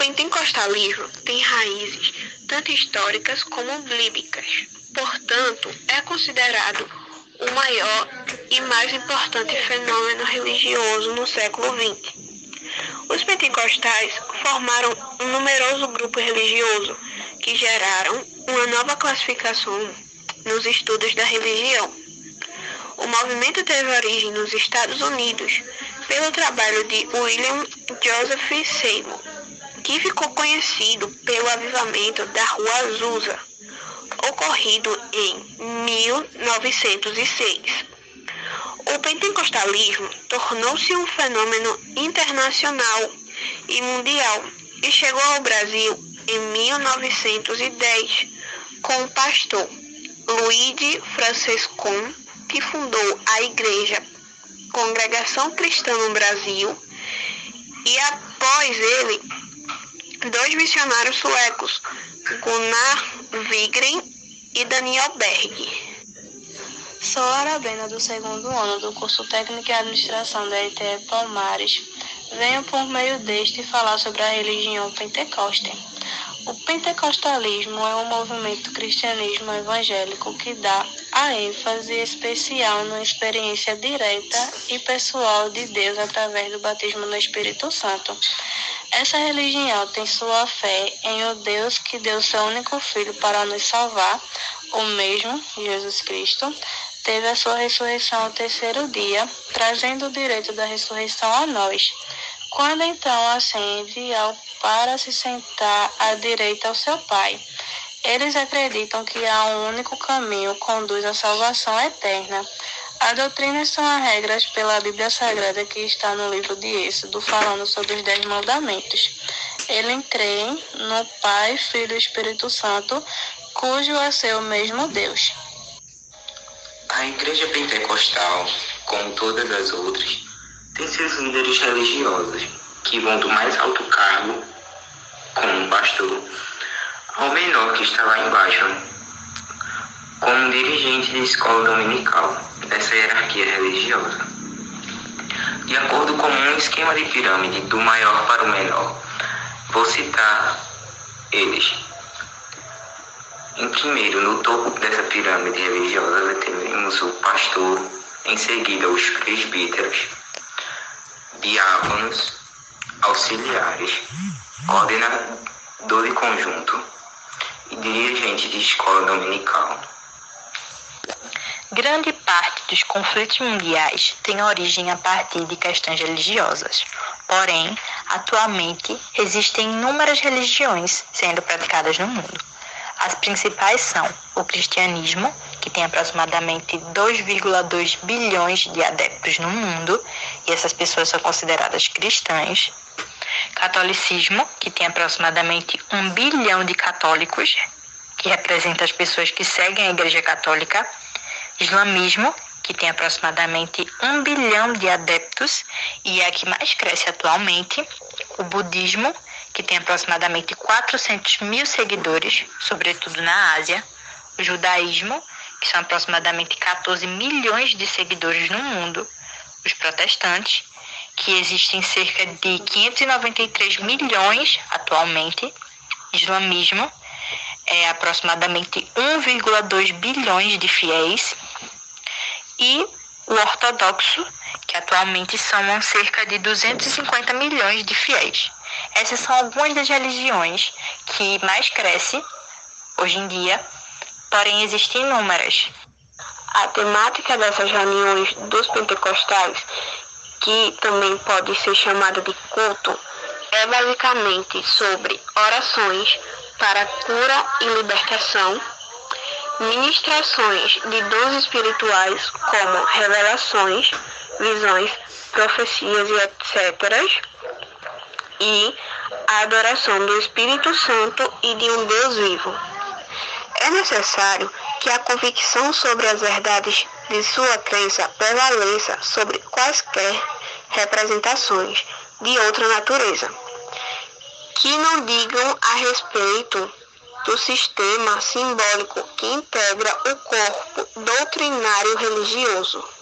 pentecostalismo tem raízes tanto históricas como bíblicas. Portanto, é considerado o maior e mais importante fenômeno religioso no século XX. Os pentecostais formaram um numeroso grupo religioso que geraram uma nova classificação nos estudos da religião. O movimento teve origem nos Estados Unidos pelo trabalho de William Joseph Seymour, que ficou conhecido pelo avivamento da Rua Azusa, ocorrido em 1906. O pentecostalismo tornou-se um fenômeno internacional e mundial e chegou ao Brasil em 1910 com o pastor Luigi Francescon, que fundou a Igreja Congregação Cristã no Brasil, e após ele, dois missionários suecos, Gunnar Wigren e Daniel Berg. Sou Arabena do segundo ano do curso Técnico em Administração da ITE Palmares. Venho por meio deste falar sobre a religião Pentecoste. O pentecostalismo é um movimento cristianismo evangélico que dá a ênfase especial na experiência direta e pessoal de Deus através do batismo no Espírito Santo. Essa religião tem sua fé em o Deus que deu seu único filho para nos salvar, o mesmo, Jesus Cristo, teve a sua ressurreição ao terceiro dia, trazendo o direito da ressurreição a nós. Quando então assim enviou para se sentar à direita ao seu Pai. Eles acreditam que há um único caminho conduz à salvação eterna. A doutrina são as regras pela Bíblia Sagrada que está no livro de Êxodo, falando sobre os Dez Mandamentos. Eles creem no Pai, Filho e Espírito Santo, cujo é seu mesmo Deus. A Igreja Pentecostal, como todas as outras, tem seus líderes religiosos, que vão do mais alto cargo, como pastor, ao menor que está lá embaixo, como dirigente de escola dominical, dessa hierarquia religiosa. De acordo com um esquema de pirâmide do maior para o menor, vou citar eles. Em primeiro, no topo dessa pirâmide religiosa, temos o pastor, em seguida os presbíteros, diáconos, auxiliares, coordenador de conjunto e dirigente de escola dominical. Grande parte dos conflitos mundiais tem origem a partir de questões religiosas. Porém, atualmente existem inúmeras religiões sendo praticadas no mundo. As principais são o cristianismo, que tem aproximadamente 2,2 bilhões de adeptos no mundo, e essas pessoas são consideradas cristãs. Catolicismo, que tem aproximadamente 1 bilhão de católicos, que representa as pessoas que seguem a Igreja Católica. Islamismo, que tem aproximadamente 1 bilhão de adeptos e é a que mais cresce atualmente. O budismo, que tem aproximadamente 400 mil seguidores, sobretudo na Ásia, o judaísmo, que são aproximadamente 14 milhões de seguidores no mundo, os protestantes, que existem cerca de 593 milhões atualmente, islamismo, é aproximadamente 1,2 bilhões de fiéis, e o ortodoxo, que atualmente somam cerca de 250 milhões de fiéis. Essas são algumas das religiões que mais crescem hoje em dia, porém existem inúmeras. A temática dessas reuniões dos pentecostais, que também pode ser chamada de culto, é basicamente sobre orações para cura e libertação, ministrações de dons espirituais como revelações, visões, profecias e etc e a adoração do Espírito Santo e de um Deus vivo. É necessário que a convicção sobre as verdades de sua crença prevaleça sobre quaisquer representações de outra natureza, que não digam a respeito do sistema simbólico que integra o corpo doutrinário religioso.